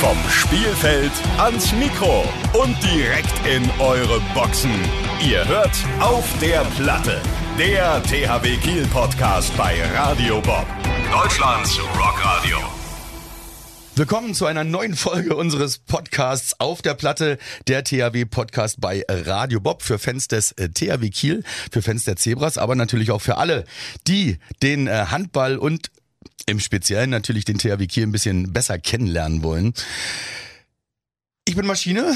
Vom Spielfeld ans Mikro und direkt in eure Boxen. Ihr hört auf der Platte. Der THW Kiel Podcast bei Radio Bob. Deutschlands Rockradio. Willkommen zu einer neuen Folge unseres Podcasts auf der Platte, der THW Podcast bei Radio Bob für Fans des äh, THW Kiel, für Fans der Zebras, aber natürlich auch für alle, die den äh, Handball und im Speziellen natürlich den THW Kiel ein bisschen besser kennenlernen wollen. Ich bin Maschine,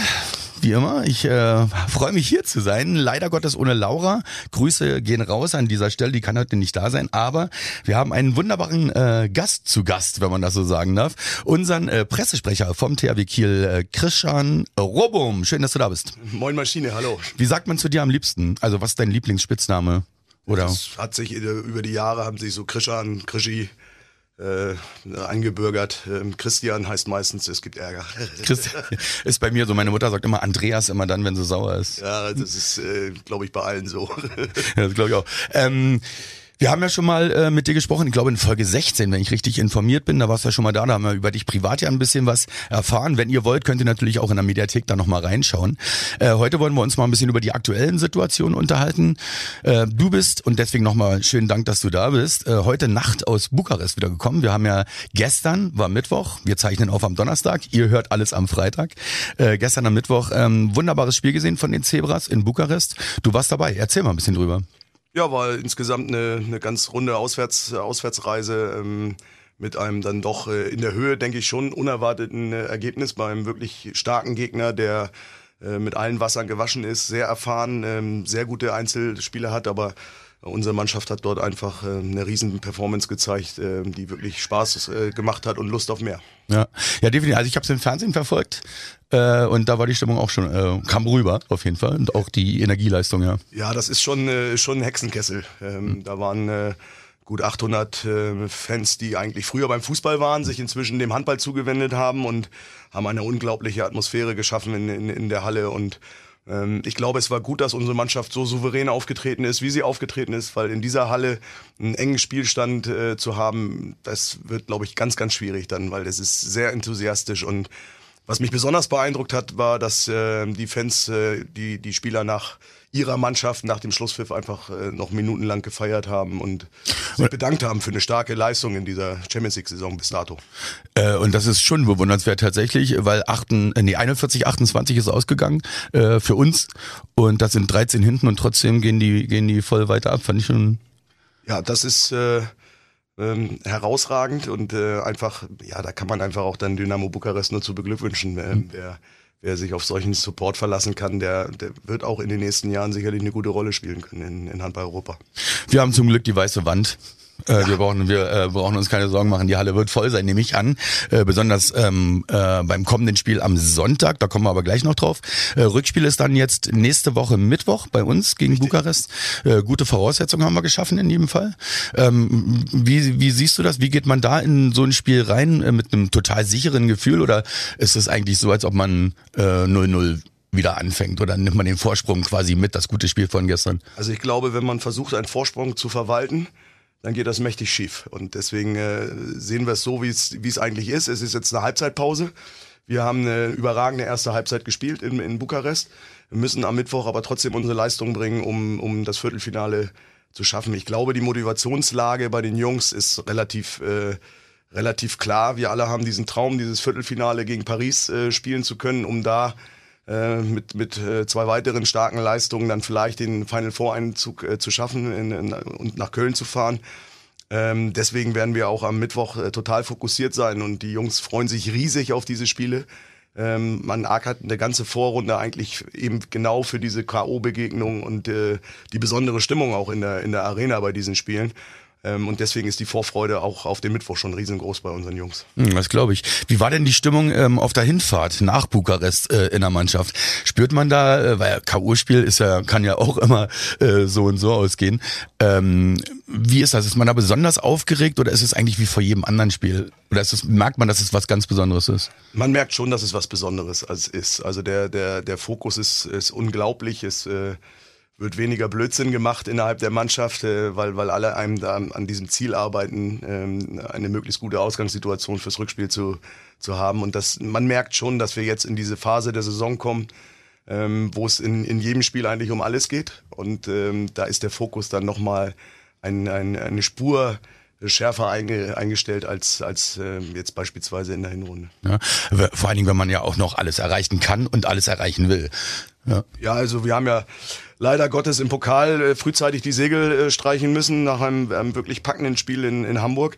wie immer. Ich äh, freue mich hier zu sein. Leider Gottes ohne Laura. Grüße gehen raus an dieser Stelle. Die kann heute nicht da sein. Aber wir haben einen wunderbaren äh, Gast zu Gast, wenn man das so sagen darf. Unseren äh, Pressesprecher vom THW Kiel, äh, Christian Robum. Schön, dass du da bist. Moin Maschine, hallo. Wie sagt man zu dir am liebsten? Also was ist dein Lieblingsspitzname? Oder? Das hat sich äh, über die Jahre haben sich so Krishan, Krischi äh, eingebürgert. Ähm, Christian heißt meistens, es gibt Ärger. Christian ist bei mir so. Meine Mutter sagt immer Andreas immer dann, wenn sie sauer ist. Ja, das ist, äh, glaube ich, bei allen so. ja, das glaube ich auch. Ähm, wir haben ja schon mal äh, mit dir gesprochen, ich glaube in Folge 16, wenn ich richtig informiert bin, da warst du ja schon mal da, da haben wir über dich privat ja ein bisschen was erfahren. Wenn ihr wollt, könnt ihr natürlich auch in der Mediathek da nochmal reinschauen. Äh, heute wollen wir uns mal ein bisschen über die aktuellen Situationen unterhalten. Äh, du bist, und deswegen nochmal schönen Dank, dass du da bist, äh, heute Nacht aus Bukarest wieder gekommen. Wir haben ja gestern, war Mittwoch, wir zeichnen auf am Donnerstag, ihr hört alles am Freitag. Äh, gestern am Mittwoch ähm, wunderbares Spiel gesehen von den Zebras in Bukarest. Du warst dabei, erzähl mal ein bisschen drüber. Ja, war insgesamt eine, eine ganz runde Auswärts, Auswärtsreise ähm, mit einem dann doch äh, in der Höhe, denke ich, schon unerwarteten äh, Ergebnis bei einem wirklich starken Gegner, der äh, mit allen Wassern gewaschen ist, sehr erfahren, ähm, sehr gute Einzelspieler hat, aber Unsere Mannschaft hat dort einfach äh, eine riesen Performance gezeigt, äh, die wirklich Spaß äh, gemacht hat und Lust auf mehr. Ja, ja definitiv. Also ich habe es im Fernsehen verfolgt äh, und da war die Stimmung auch schon, äh, kam rüber auf jeden Fall und auch die Energieleistung, ja. Ja, das ist schon, äh, schon ein Hexenkessel. Ähm, mhm. Da waren gut 800 äh, Fans, die eigentlich früher beim Fußball waren, sich inzwischen dem Handball zugewendet haben und haben eine unglaubliche Atmosphäre geschaffen in, in, in der Halle und ich glaube, es war gut, dass unsere Mannschaft so souverän aufgetreten ist, wie sie aufgetreten ist, weil in dieser Halle einen engen Spielstand äh, zu haben, das wird, glaube ich, ganz, ganz schwierig dann, weil es ist sehr enthusiastisch und was mich besonders beeindruckt hat, war, dass äh, die Fans, äh, die, die Spieler nach ihrer Mannschaft nach dem Schlusspfiff einfach äh, noch minutenlang gefeiert haben und sich bedankt haben für eine starke Leistung in dieser Champions League-Saison bis dato. Äh, und das ist schon bewundernswert tatsächlich, weil 8, äh, nee, 41, 28 ist ausgegangen äh, für uns und das sind 13 hinten und trotzdem gehen die, gehen die voll weiter ab. Fand ich schon. Ja, das ist äh, ähm, herausragend und äh, einfach, ja, da kann man einfach auch dann Dynamo Bukarest nur zu beglückwünschen. Äh, mhm. der wer sich auf solchen Support verlassen kann, der, der wird auch in den nächsten Jahren sicherlich eine gute Rolle spielen können in, in Handball Europa. Wir haben zum Glück die weiße Wand. Äh, ja. Wir brauchen wir äh, brauchen uns keine Sorgen machen. Die Halle wird voll sein, nehme ich an. Äh, besonders ähm, äh, beim kommenden Spiel am Sonntag. Da kommen wir aber gleich noch drauf. Äh, Rückspiel ist dann jetzt nächste Woche Mittwoch bei uns gegen Richtig. Bukarest. Äh, gute Voraussetzungen haben wir geschaffen in jedem Fall. Ähm, wie wie siehst du das? Wie geht man da in so ein Spiel rein äh, mit einem total sicheren Gefühl oder ist es eigentlich so, als ob man äh, 0-0 wieder anfängt oder nimmt man den Vorsprung quasi mit, das gute Spiel von gestern? Also ich glaube, wenn man versucht, einen Vorsprung zu verwalten, dann geht das mächtig schief. Und deswegen äh, sehen wir es so, wie es eigentlich ist. Es ist jetzt eine Halbzeitpause. Wir haben eine überragende erste Halbzeit gespielt in, in Bukarest. Wir müssen am Mittwoch aber trotzdem unsere Leistung bringen, um, um das Viertelfinale zu schaffen. Ich glaube, die Motivationslage bei den Jungs ist relativ, äh, relativ klar. Wir alle haben diesen Traum, dieses Viertelfinale gegen Paris äh, spielen zu können, um da mit, mit äh, zwei weiteren starken Leistungen dann vielleicht den Final Four Einzug äh, zu schaffen in, in, und nach Köln zu fahren. Ähm, deswegen werden wir auch am Mittwoch äh, total fokussiert sein und die Jungs freuen sich riesig auf diese Spiele. Ähm, man ackert eine ganze Vorrunde eigentlich eben genau für diese K.O.-Begegnung und äh, die besondere Stimmung auch in der, in der Arena bei diesen Spielen. Ähm, und deswegen ist die Vorfreude auch auf den Mittwoch schon riesengroß bei unseren Jungs. Hm, das glaube ich. Wie war denn die Stimmung ähm, auf der Hinfahrt nach Bukarest äh, in der Mannschaft? Spürt man da, äh, weil K.O.-Spiel ist ja, kann ja auch immer äh, so und so ausgehen. Ähm, wie ist das? Ist man da besonders aufgeregt oder ist es eigentlich wie vor jedem anderen Spiel? Oder ist es, merkt man, dass es was ganz Besonderes ist? Man merkt schon, dass es was Besonderes ist. Also der, der, der Fokus ist, ist unglaublich. Äh, wird weniger Blödsinn gemacht innerhalb der Mannschaft, äh, weil, weil alle einem da an diesem Ziel arbeiten, ähm, eine möglichst gute Ausgangssituation fürs Rückspiel zu, zu haben. Und das, man merkt schon, dass wir jetzt in diese Phase der Saison kommen, ähm, wo es in, in jedem Spiel eigentlich um alles geht. Und ähm, da ist der Fokus dann nochmal ein, ein, eine Spur schärfer einge, eingestellt als, als äh, jetzt beispielsweise in der Hinrunde. Ja, vor allen Dingen, wenn man ja auch noch alles erreichen kann und alles erreichen will. Ja, ja also wir haben ja leider Gottes im Pokal äh, frühzeitig die Segel äh, streichen müssen nach einem, einem wirklich packenden Spiel in, in Hamburg.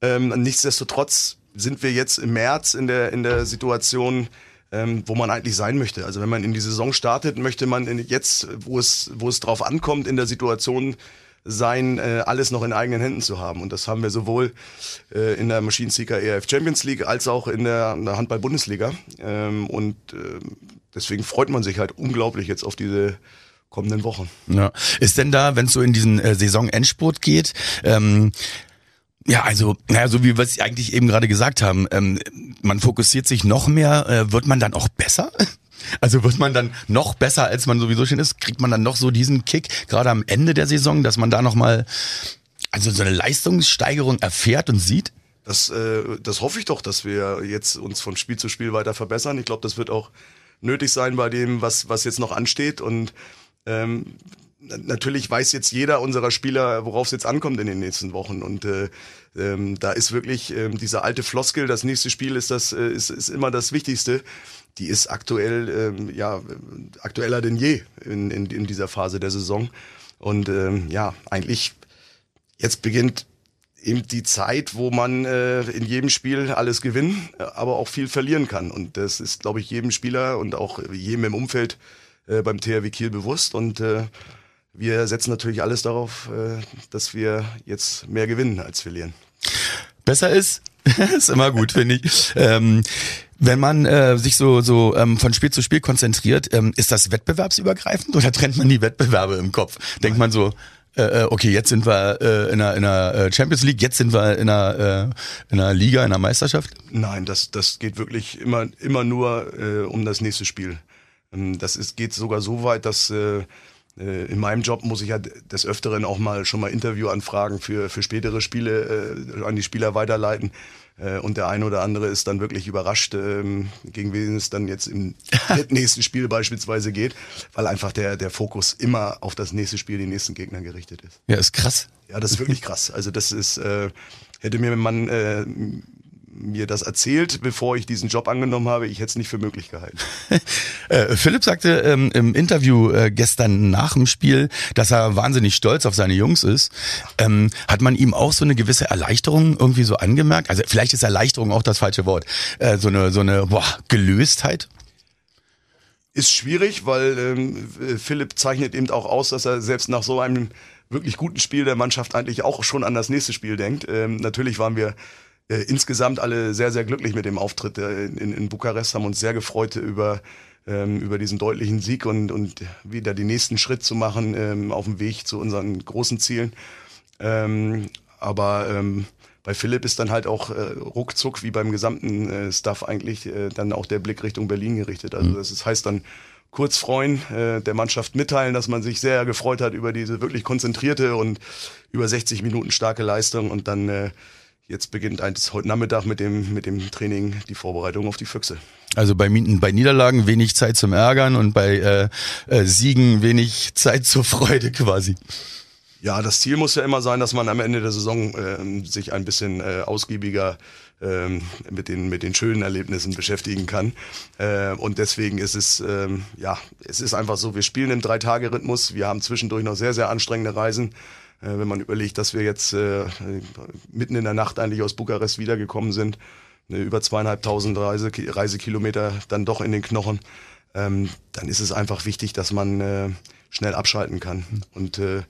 Ähm, nichtsdestotrotz sind wir jetzt im März in der, in der Situation, ähm, wo man eigentlich sein möchte. Also wenn man in die Saison startet, möchte man jetzt, wo es, wo es drauf ankommt, in der Situation sein, äh, alles noch in eigenen Händen zu haben. Und das haben wir sowohl äh, in der Machine Seeker ERF Champions League als auch in der, der Handball-Bundesliga. Ähm, und äh, deswegen freut man sich halt unglaublich jetzt auf diese kommenden Wochen. Ja. Ist denn da, wenn es so in diesen äh, Saison-Endspurt geht, ähm, ja, also, naja, so wie wir es eigentlich eben gerade gesagt haben, ähm, man fokussiert sich noch mehr, äh, wird man dann auch besser? Also wird man dann noch besser, als man sowieso schon ist? Kriegt man dann noch so diesen Kick, gerade am Ende der Saison, dass man da nochmal, also so eine Leistungssteigerung erfährt und sieht? Das, äh, das hoffe ich doch, dass wir jetzt uns von Spiel zu Spiel weiter verbessern. Ich glaube, das wird auch nötig sein bei dem, was, was jetzt noch ansteht. Und ähm, natürlich weiß jetzt jeder unserer Spieler, worauf es jetzt ankommt in den nächsten Wochen. Und äh, ähm, da ist wirklich ähm, diese alte Floskel, das nächste Spiel ist das äh, ist, ist immer das Wichtigste die ist aktuell ähm, ja aktueller denn je in, in, in dieser Phase der Saison. Und ähm, ja, eigentlich jetzt beginnt eben die Zeit, wo man äh, in jedem Spiel alles gewinnen, aber auch viel verlieren kann. Und das ist, glaube ich, jedem Spieler und auch jedem im Umfeld äh, beim THW Kiel bewusst. Und äh, wir setzen natürlich alles darauf, äh, dass wir jetzt mehr gewinnen als verlieren. Besser ist, ist immer gut, finde ich. Ähm, wenn man äh, sich so, so ähm, von Spiel zu Spiel konzentriert, ähm, ist das wettbewerbsübergreifend oder trennt man die Wettbewerbe im Kopf? Denkt man so, äh, äh, okay, jetzt sind wir äh, in, einer, in einer äh, Champions League, jetzt sind wir in einer, äh, in einer Liga, in einer Meisterschaft? Nein, das, das geht wirklich immer, immer nur äh, um das nächste Spiel. Ähm, das ist, geht sogar so weit, dass äh, äh, in meinem Job muss ich ja des Öfteren auch mal schon mal Interviewanfragen für, für spätere Spiele äh, an die Spieler weiterleiten. Äh, und der eine oder andere ist dann wirklich überrascht, ähm, gegen wen es dann jetzt im nächsten Spiel beispielsweise geht, weil einfach der, der Fokus immer auf das nächste Spiel, den nächsten Gegner gerichtet ist. Ja, ist krass. Ja, das ist wirklich krass. Also das ist, äh, hätte mir man äh, mir das erzählt, bevor ich diesen Job angenommen habe, ich hätte es nicht für möglich gehalten. äh, Philipp sagte ähm, im Interview äh, gestern nach dem Spiel, dass er wahnsinnig stolz auf seine Jungs ist. Ähm, hat man ihm auch so eine gewisse Erleichterung irgendwie so angemerkt? Also vielleicht ist Erleichterung auch das falsche Wort. Äh, so eine so eine boah, Gelöstheit? Ist schwierig, weil ähm, Philipp zeichnet eben auch aus, dass er selbst nach so einem wirklich guten Spiel der Mannschaft eigentlich auch schon an das nächste Spiel denkt. Ähm, natürlich waren wir äh, insgesamt alle sehr, sehr glücklich mit dem Auftritt äh, in, in Bukarest, haben uns sehr gefreut über, ähm, über diesen deutlichen Sieg und, und wieder den nächsten Schritt zu machen ähm, auf dem Weg zu unseren großen Zielen. Ähm, aber ähm, bei Philipp ist dann halt auch äh, ruckzuck, wie beim gesamten äh, Staff eigentlich, äh, dann auch der Blick Richtung Berlin gerichtet. Also mhm. das ist, heißt dann kurz freuen, äh, der Mannschaft mitteilen, dass man sich sehr gefreut hat über diese wirklich konzentrierte und über 60 Minuten starke Leistung und dann äh, jetzt beginnt eins heute Nachmittag mit dem, mit dem Training die Vorbereitung auf die Füchse. Also bei, bei Niederlagen wenig Zeit zum Ärgern und bei äh, äh, Siegen wenig Zeit zur Freude quasi. Ja, das Ziel muss ja immer sein, dass man am Ende der Saison äh, sich ein bisschen äh, ausgiebiger äh, mit, den, mit den schönen Erlebnissen beschäftigen kann. Äh, und deswegen ist es, äh, ja, es ist einfach so, wir spielen im Drei-Tage-Rhythmus, wir haben zwischendurch noch sehr, sehr anstrengende Reisen. Äh, wenn man überlegt, dass wir jetzt äh, mitten in der Nacht eigentlich aus Bukarest wiedergekommen sind, ne, über zweieinhalbtausend Reise, Reisekilometer dann doch in den Knochen, ähm, dann ist es einfach wichtig, dass man äh, schnell abschalten kann. Und äh,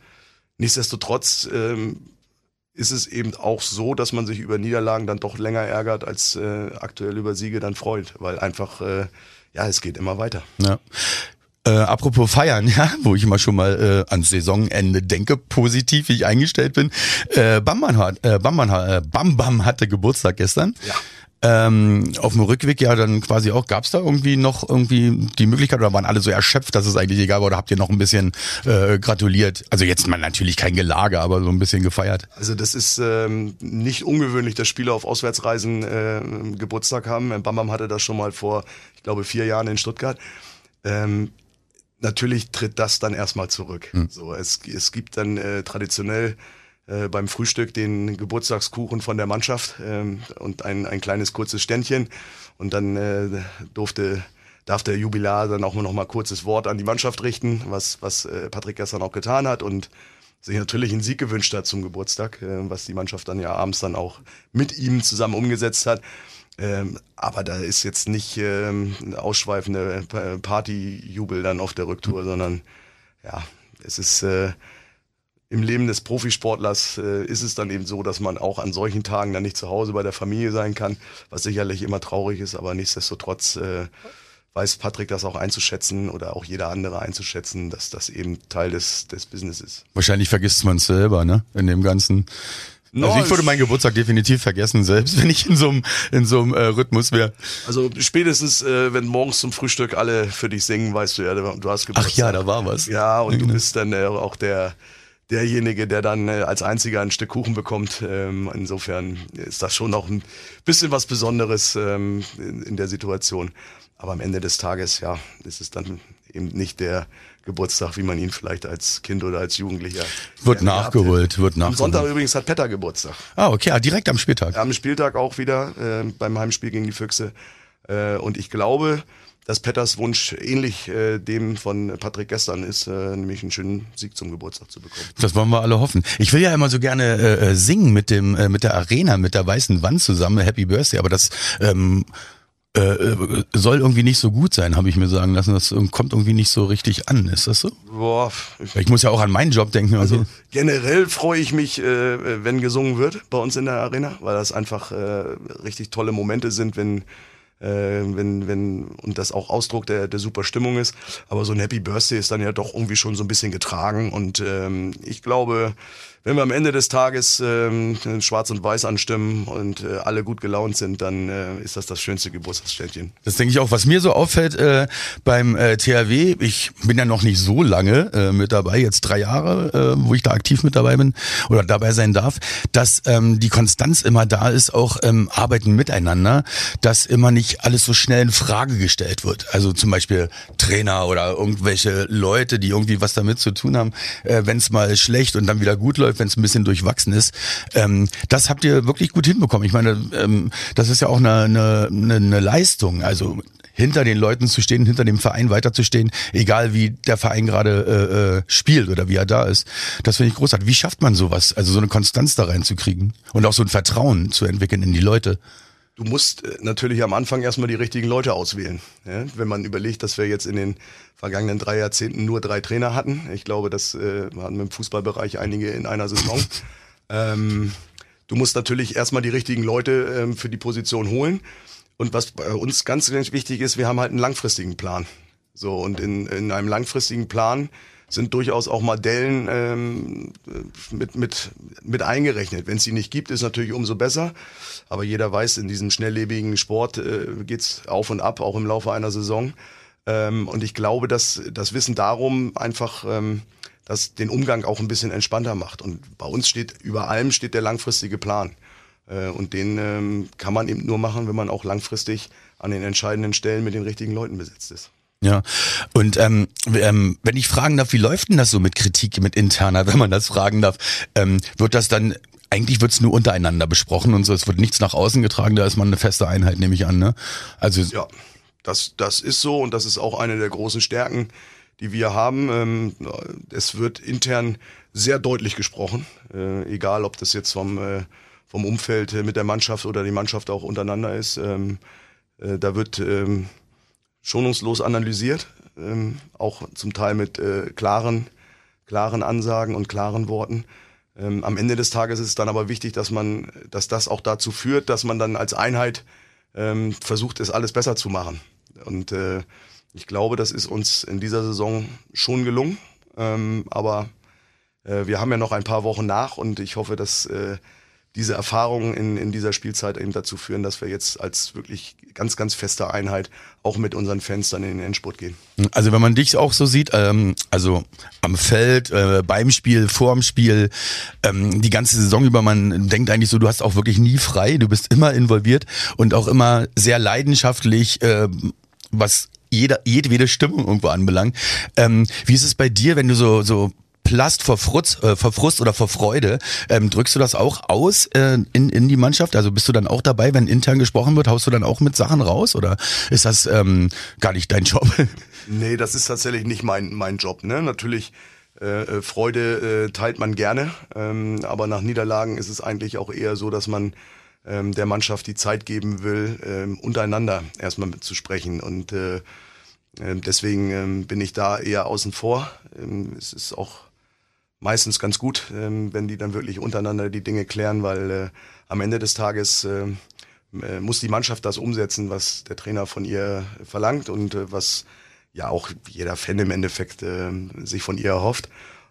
nichtsdestotrotz ähm, ist es eben auch so, dass man sich über Niederlagen dann doch länger ärgert, als äh, aktuell über Siege dann freut, weil einfach, äh, ja, es geht immer weiter. Ja. Äh, apropos feiern, ja, wo ich immer schon mal äh, ans Saisonende denke, positiv, wie ich eingestellt bin. Äh, Bamban, hat, äh, Bamban, äh, Bam Bam hatte Geburtstag gestern. Ja. Ähm, auf dem Rückweg ja dann quasi auch, gab es da irgendwie noch irgendwie die Möglichkeit oder waren alle so erschöpft, dass es eigentlich egal war oder habt ihr noch ein bisschen äh, gratuliert? Also jetzt mal natürlich kein Gelage, aber so ein bisschen gefeiert. Also das ist ähm, nicht ungewöhnlich, dass Spieler auf Auswärtsreisen äh, Geburtstag haben. Bam Bam hatte das schon mal vor, ich glaube, vier Jahren in Stuttgart. Ähm, natürlich tritt das dann erstmal zurück. Hm. So, es, es gibt dann äh, traditionell äh, beim Frühstück den Geburtstagskuchen von der Mannschaft ähm, und ein, ein kleines kurzes Ständchen. Und dann äh, durfte darf der Jubilar dann auch noch mal kurzes Wort an die Mannschaft richten, was, was äh, Patrick gestern auch getan hat und sich natürlich einen Sieg gewünscht hat zum Geburtstag, äh, was die Mannschaft dann ja abends dann auch mit ihm zusammen umgesetzt hat. Ähm, aber da ist jetzt nicht ähm, ausschweifende Partyjubel dann auf der Rücktour, sondern ja, es ist äh, im Leben des Profisportlers äh, ist es dann eben so, dass man auch an solchen Tagen dann nicht zu Hause bei der Familie sein kann, was sicherlich immer traurig ist, aber nichtsdestotrotz äh, weiß Patrick das auch einzuschätzen oder auch jeder andere einzuschätzen, dass das eben Teil des, des Business ist. Wahrscheinlich vergisst man es selber, ne? In dem ganzen No, also ich würde meinen Geburtstag definitiv vergessen, selbst wenn ich in so einem in so einem äh, Rhythmus wäre. Also spätestens, äh, wenn morgens zum Frühstück alle für dich singen, weißt du ja, du hast Geburtstag. Ach ja, da war was. Ja, und du bist dann äh, auch der derjenige, der dann äh, als einziger ein Stück Kuchen bekommt. Ähm, insofern ist das schon noch ein bisschen was Besonderes ähm, in, in der Situation. Aber am Ende des Tages, ja, ist es dann eben nicht der Geburtstag, wie man ihn vielleicht als Kind oder als Jugendlicher. Wird nachgeholt, wird nachgeholt. Am Sonntag übrigens hat Petter Geburtstag. Ah, okay, ah, direkt am Spieltag. Am Spieltag auch wieder, äh, beim Heimspiel gegen die Füchse. Äh, und ich glaube, dass Petters Wunsch ähnlich äh, dem von Patrick gestern ist, äh, nämlich einen schönen Sieg zum Geburtstag zu bekommen. Das wollen wir alle hoffen. Ich will ja immer so gerne äh, äh singen mit dem äh, mit der Arena, mit der weißen Wand zusammen, Happy Birthday, aber das ähm, äh, soll irgendwie nicht so gut sein, habe ich mir sagen lassen. Das kommt irgendwie nicht so richtig an. Ist das so? Boah. Ich muss ja auch an meinen Job denken. Also, also generell freue ich mich, äh, wenn gesungen wird bei uns in der Arena, weil das einfach äh, richtig tolle Momente sind, wenn äh, wenn, wenn, und das auch Ausdruck der, der super Stimmung ist. Aber so ein Happy Birthday ist dann ja doch irgendwie schon so ein bisschen getragen. Und ähm, ich glaube, wenn wir am Ende des Tages ähm, Schwarz und Weiß anstimmen und äh, alle gut gelaunt sind, dann äh, ist das das schönste Geburtstagsständchen. Das denke ich auch. Was mir so auffällt äh, beim äh, THW, ich bin ja noch nicht so lange äh, mit dabei, jetzt drei Jahre, äh, wo ich da aktiv mit dabei bin oder dabei sein darf, dass ähm, die Konstanz immer da ist, auch ähm, Arbeiten miteinander, dass immer nicht alles so schnell in Frage gestellt wird. Also zum Beispiel Trainer oder irgendwelche Leute, die irgendwie was damit zu tun haben, äh, wenn es mal schlecht und dann wieder gut läuft läuft, wenn es ein bisschen durchwachsen ist. Ähm, das habt ihr wirklich gut hinbekommen. Ich meine, ähm, das ist ja auch eine, eine, eine Leistung. Also hinter den Leuten zu stehen, hinter dem Verein weiterzustehen, egal wie der Verein gerade äh, äh, spielt oder wie er da ist. Das finde ich großartig. Wie schafft man sowas? Also so eine Konstanz da reinzukriegen und auch so ein Vertrauen zu entwickeln in die Leute. Du musst äh, natürlich am Anfang erstmal die richtigen Leute auswählen. Ja? Wenn man überlegt, dass wir jetzt in den vergangenen drei Jahrzehnten nur drei Trainer hatten. Ich glaube, das äh, hatten wir im Fußballbereich einige in einer Saison. ähm, du musst natürlich erstmal die richtigen Leute ähm, für die Position holen. Und was bei uns ganz, ganz wichtig ist, wir haben halt einen langfristigen Plan. So, und in, in einem langfristigen Plan sind durchaus auch mal Dellen ähm, mit, mit, mit eingerechnet. Wenn es sie nicht gibt, ist natürlich umso besser. Aber jeder weiß, in diesem schnelllebigen Sport äh, geht's auf und ab, auch im Laufe einer Saison. Ähm, und ich glaube, dass das Wissen darum einfach ähm, das den Umgang auch ein bisschen entspannter macht. Und bei uns steht über allem steht der langfristige Plan. Äh, und den ähm, kann man eben nur machen, wenn man auch langfristig an den entscheidenden Stellen mit den richtigen Leuten besetzt ist. Ja, und ähm, ähm, wenn ich fragen darf, wie läuft denn das so mit Kritik, mit interner, wenn man das fragen darf, ähm, wird das dann eigentlich wird's nur untereinander besprochen und so, es wird nichts nach außen getragen, da ist man eine feste Einheit, nehme ich an, ne? Also ja, das, das ist so und das ist auch eine der großen Stärken, die wir haben. Ähm, es wird intern sehr deutlich gesprochen, äh, egal ob das jetzt vom, äh, vom Umfeld mit der Mannschaft oder die Mannschaft auch untereinander ist. Ähm, äh, da wird ähm, schonungslos analysiert, ähm, auch zum Teil mit äh, klaren, klaren Ansagen und klaren Worten. Ähm, am Ende des Tages ist es dann aber wichtig, dass man, dass das auch dazu führt, dass man dann als Einheit ähm, versucht, es alles besser zu machen. Und äh, ich glaube, das ist uns in dieser Saison schon gelungen. Ähm, aber äh, wir haben ja noch ein paar Wochen nach und ich hoffe, dass äh, diese Erfahrungen in, in dieser Spielzeit eben dazu führen, dass wir jetzt als wirklich ganz, ganz feste Einheit auch mit unseren Fans dann in den Endspurt gehen. Also wenn man dich auch so sieht, ähm, also am Feld, äh, beim Spiel, vorm Spiel, ähm, die ganze Saison über, man denkt eigentlich so, du hast auch wirklich nie frei, du bist immer involviert und auch immer sehr leidenschaftlich, äh, was jeder, jedwede Stimmung irgendwo anbelangt. Ähm, wie ist es bei dir, wenn du so, so Plast vor Frust, äh, vor Frust oder vor Freude. Ähm, drückst du das auch aus äh, in, in die Mannschaft? Also bist du dann auch dabei, wenn intern gesprochen wird? Haust du dann auch mit Sachen raus oder ist das ähm, gar nicht dein Job? Nee, das ist tatsächlich nicht mein, mein Job. Ne? Natürlich äh, äh, Freude äh, teilt man gerne, ähm, aber nach Niederlagen ist es eigentlich auch eher so, dass man ähm, der Mannschaft die Zeit geben will, ähm, untereinander erstmal zu sprechen. Und äh, äh, deswegen ähm, bin ich da eher außen vor. Ähm, es ist auch meistens ganz gut, ähm, wenn die dann wirklich untereinander die Dinge klären, weil äh, am Ende des Tages äh, äh, muss die Mannschaft das umsetzen, was der Trainer von ihr verlangt und äh, was ja auch jeder Fan im Endeffekt äh, sich von ihr erhofft.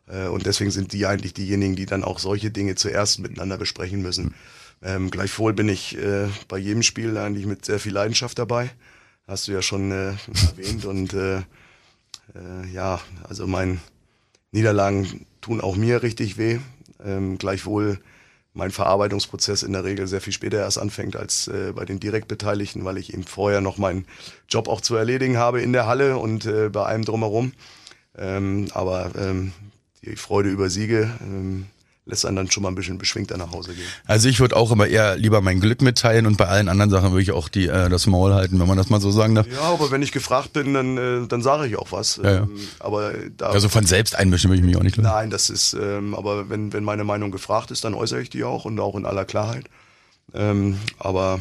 Äh, und deswegen sind die eigentlich diejenigen, die dann auch solche Dinge zuerst miteinander besprechen müssen. Ähm, gleichwohl bin ich äh, bei jedem Spiel eigentlich mit sehr viel Leidenschaft dabei. Hast du ja schon äh, erwähnt. Und äh, ja, also mein Niederlagen tun auch mir richtig weh. Ähm, gleichwohl mein Verarbeitungsprozess in der Regel sehr viel später erst anfängt als äh, bei den Direktbeteiligten, weil ich eben vorher noch meinen Job auch zu erledigen habe in der Halle und äh, bei allem drumherum. Ähm, aber ähm, die Freude über Siege ähm, lässt einen dann schon mal ein bisschen beschwingter nach Hause gehen. Also ich würde auch immer eher lieber mein Glück mitteilen und bei allen anderen Sachen würde ich auch die, äh, das Maul halten, wenn man das mal so sagen darf. Ja, aber wenn ich gefragt bin, dann, äh, dann sage ich auch was. Ja, ja. Ähm, aber da, Also von selbst einmischen würde ich mich auch nicht lassen. Nein, das ist, ähm, aber wenn, wenn meine Meinung gefragt ist, dann äußere ich die auch und auch in aller Klarheit. Ähm, aber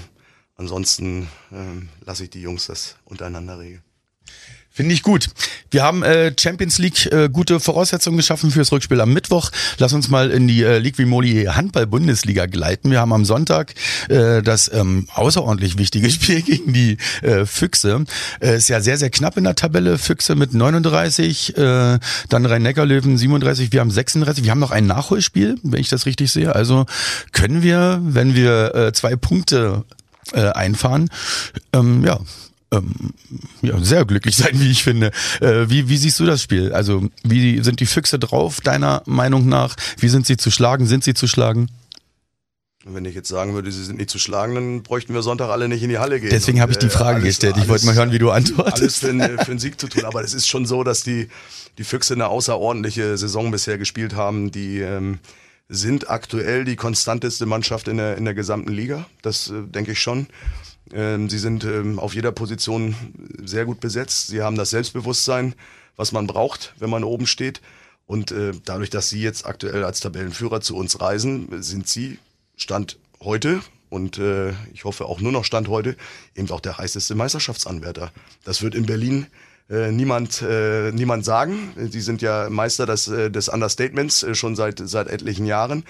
ansonsten ähm, lasse ich die Jungs das untereinander regeln. Finde ich gut. Wir haben äh, Champions League äh, gute Voraussetzungen geschaffen fürs Rückspiel am Mittwoch. Lass uns mal in die äh, League Vimoli Handball-Bundesliga gleiten. Wir haben am Sonntag äh, das ähm, außerordentlich wichtige Spiel gegen die äh, Füchse. Äh, ist ja sehr, sehr knapp in der Tabelle. Füchse mit 39, äh, dann Rhein-Neckar-Löwen 37, wir haben 36. Wir haben noch ein Nachholspiel, wenn ich das richtig sehe. Also können wir, wenn wir äh, zwei Punkte äh, einfahren, ähm, ja, ähm, ja, sehr glücklich sein, wie ich finde. Äh, wie, wie siehst du das Spiel? Also, wie sind die Füchse drauf, deiner Meinung nach? Wie sind sie zu schlagen? Sind sie zu schlagen? Wenn ich jetzt sagen würde, sie sind nicht zu schlagen, dann bräuchten wir Sonntag alle nicht in die Halle gehen. Deswegen habe ich die äh, Frage alles- gestellt. Ich wollte mal hören, wie du antwortest. Alles für, einen- für einen Sieg zu tun. Aber es ist schon so, dass die, die Füchse eine außerordentliche Saison bisher gespielt haben. Die ähm, sind aktuell die konstanteste Mannschaft in der, in der gesamten Liga. Das äh, denke ich schon. Ähm, sie sind ähm, auf jeder Position sehr gut besetzt. Sie haben das Selbstbewusstsein, was man braucht, wenn man oben steht. Und äh, dadurch, dass sie jetzt aktuell als Tabellenführer zu uns reisen, sind sie Stand heute und äh, ich hoffe auch nur noch Stand heute eben auch der heißeste Meisterschaftsanwärter. Das wird in Berlin äh, niemand, niemand sagen. Sie sind ja Meister des, des Understatements schon seit, seit etlichen Jahren.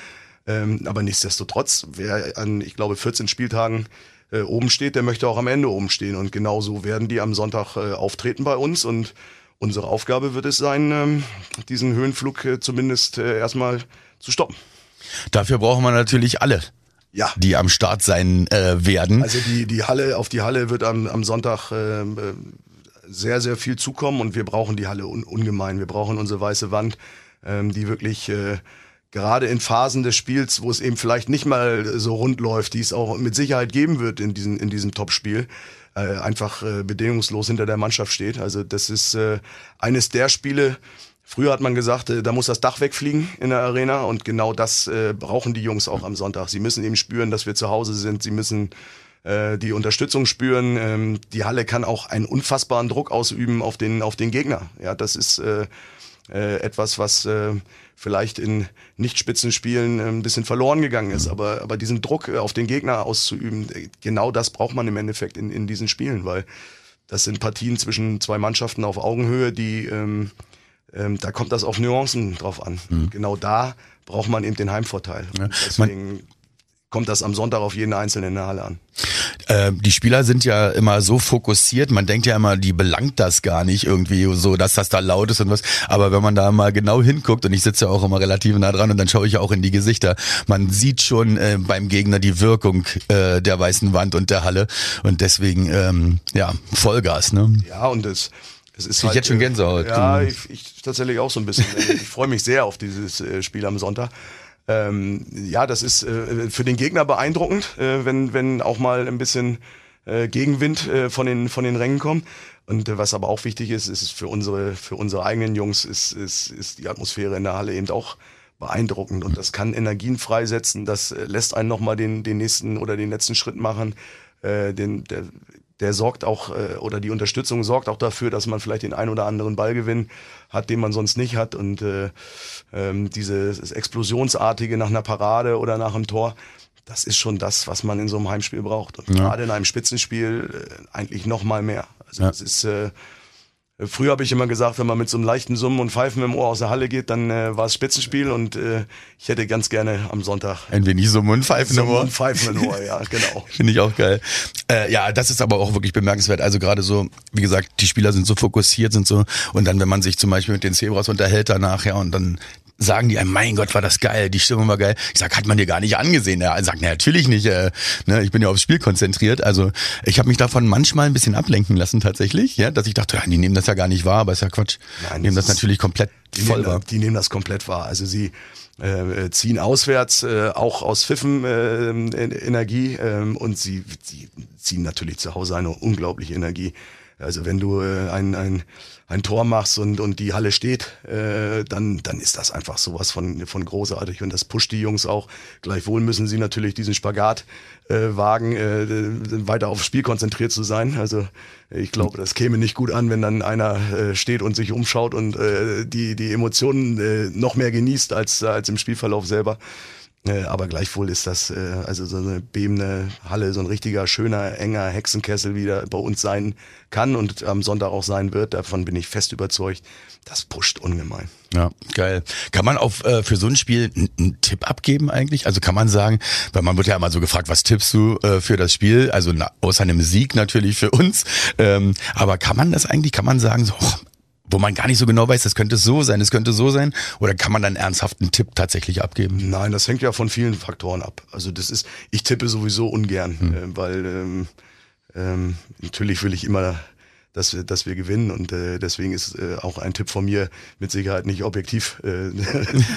Ähm, aber nichtsdestotrotz, wer an, ich glaube, 14 Spieltagen äh, oben steht, der möchte auch am Ende oben stehen. Und genauso werden die am Sonntag äh, auftreten bei uns. Und unsere Aufgabe wird es sein, ähm, diesen Höhenflug äh, zumindest äh, erstmal zu stoppen. Dafür brauchen wir natürlich alle, Ja. die am Start sein äh, werden. Also die, die Halle, auf die Halle wird am, am Sonntag äh, äh, sehr, sehr viel zukommen und wir brauchen die Halle un, ungemein. Wir brauchen unsere weiße Wand, ähm, die wirklich äh, gerade in Phasen des Spiels, wo es eben vielleicht nicht mal so rund läuft, die es auch mit Sicherheit geben wird in, diesen, in diesem Topspiel, äh, einfach äh, bedingungslos hinter der Mannschaft steht. Also das ist äh, eines der Spiele, Früher hat man gesagt, äh, da muss das Dach wegfliegen in der Arena und genau das äh, brauchen die Jungs auch am Sonntag. Sie müssen eben spüren, dass wir zu Hause sind. Sie müssen äh, die Unterstützung spüren. Ähm, die Halle kann auch einen unfassbaren Druck ausüben auf den, auf den Gegner. Ja, das ist äh, äh, etwas, was äh, vielleicht in Nicht-Spitzenspielen äh, ein bisschen verloren gegangen ist. Aber, aber diesen Druck äh, auf den Gegner auszuüben, genau das braucht man im Endeffekt in, in diesen Spielen, weil das sind Partien zwischen zwei Mannschaften auf Augenhöhe, die ähm, ähm, da kommt das auf Nuancen drauf an. Genau da braucht man eben den Heimvorteil. Und deswegen kommt das am Sonntag auf jeden Einzelnen in der Halle an. Äh, die Spieler sind ja immer so fokussiert, man denkt ja immer, die belangt das gar nicht irgendwie so, dass das da laut ist und was. Aber wenn man da mal genau hinguckt, und ich sitze ja auch immer relativ nah dran und dann schaue ich ja auch in die Gesichter, man sieht schon äh, beim Gegner die Wirkung äh, der weißen Wand und der Halle. Und deswegen, ähm, ja, Vollgas, ne? Ja, und das es ist ich halt, jetzt schon Gänsehaut. Ja, ich, ich tatsächlich auch so ein bisschen. ich freue mich sehr auf dieses äh, Spiel am Sonntag. Ähm, ja, das ist äh, für den Gegner beeindruckend, äh, wenn, wenn auch mal ein bisschen äh, Gegenwind äh, von, den, von den Rängen kommt. Und äh, was aber auch wichtig ist, ist für unsere, für unsere eigenen Jungs, ist, ist, ist die Atmosphäre in der Halle eben auch beeindruckend. Und das kann Energien freisetzen, das äh, lässt einen nochmal den, den nächsten oder den letzten Schritt machen. Äh, den, der, der sorgt auch, äh, oder die Unterstützung sorgt auch dafür, dass man vielleicht den ein oder anderen Ballgewinn hat, den man sonst nicht hat. Und äh, ähm, dieses Explosionsartige nach einer Parade oder nach einem Tor, das ist schon das, was man in so einem Heimspiel braucht. Und ja. gerade in einem Spitzenspiel äh, eigentlich noch mal mehr. Also ja. das ist äh, Früher habe ich immer gesagt, wenn man mit so einem leichten Summen und Pfeifen im Ohr aus der Halle geht, dann äh, war es Spitzenspiel und äh, ich hätte ganz gerne am Sonntag ein wenig Summen und Pfeifen Summen im Ohr. Und Pfeifen im Ohr, ja, genau. Finde ich auch geil. Äh, ja, das ist aber auch wirklich bemerkenswert. Also gerade so, wie gesagt, die Spieler sind so fokussiert, sind so und dann, wenn man sich zum Beispiel mit den Zebras unterhält danach, ja, und dann sagen die einem, mein Gott, war das geil, die Stimmung war geil. Ich sag, hat man dir gar nicht angesehen. Er sagt, na, natürlich nicht. Äh, ne, ich bin ja aufs Spiel konzentriert. Also ich habe mich davon manchmal ein bisschen ablenken lassen tatsächlich, ja, dass ich dachte, ja, die nehmen das ja gar nicht wahr, aber ist ja Quatsch. Nein, nehmen das, das natürlich komplett voll wahr. Die nehmen das komplett wahr. Also sie äh, ziehen auswärts äh, auch aus Pfiffen äh, Energie äh, und sie, sie ziehen natürlich zu Hause eine unglaubliche Energie. Also wenn du äh, ein, ein, ein Tor machst und, und die Halle steht, äh, dann, dann ist das einfach sowas von, von großartig und das pusht die Jungs auch. Gleichwohl müssen sie natürlich diesen Spagat äh, wagen, äh, weiter aufs Spiel konzentriert zu sein. Also ich glaube, das käme nicht gut an, wenn dann einer äh, steht und sich umschaut und äh, die, die Emotionen äh, noch mehr genießt als, als im Spielverlauf selber. Äh, aber gleichwohl ist das äh, also so eine bebende Halle, so ein richtiger, schöner, enger Hexenkessel, wie der bei uns sein kann und am Sonntag auch sein wird. Davon bin ich fest überzeugt. Das pusht ungemein. Ja, geil. Kann man auf äh, für so ein Spiel einen Tipp abgeben eigentlich? Also kann man sagen, weil man wird ja immer so gefragt, was tippst du äh, für das Spiel? Also na, außer einem Sieg natürlich für uns. Ähm, aber kann man das eigentlich? Kann man sagen so? Oh, wo man gar nicht so genau weiß, das könnte so sein, das könnte so sein? Oder kann man dann ernsthaft einen Tipp tatsächlich abgeben? Nein, das hängt ja von vielen Faktoren ab. Also das ist, ich tippe sowieso ungern, hm. äh, weil ähm, ähm, natürlich will ich immer, dass wir, dass wir gewinnen und äh, deswegen ist äh, auch ein Tipp von mir mit Sicherheit nicht objektiv äh,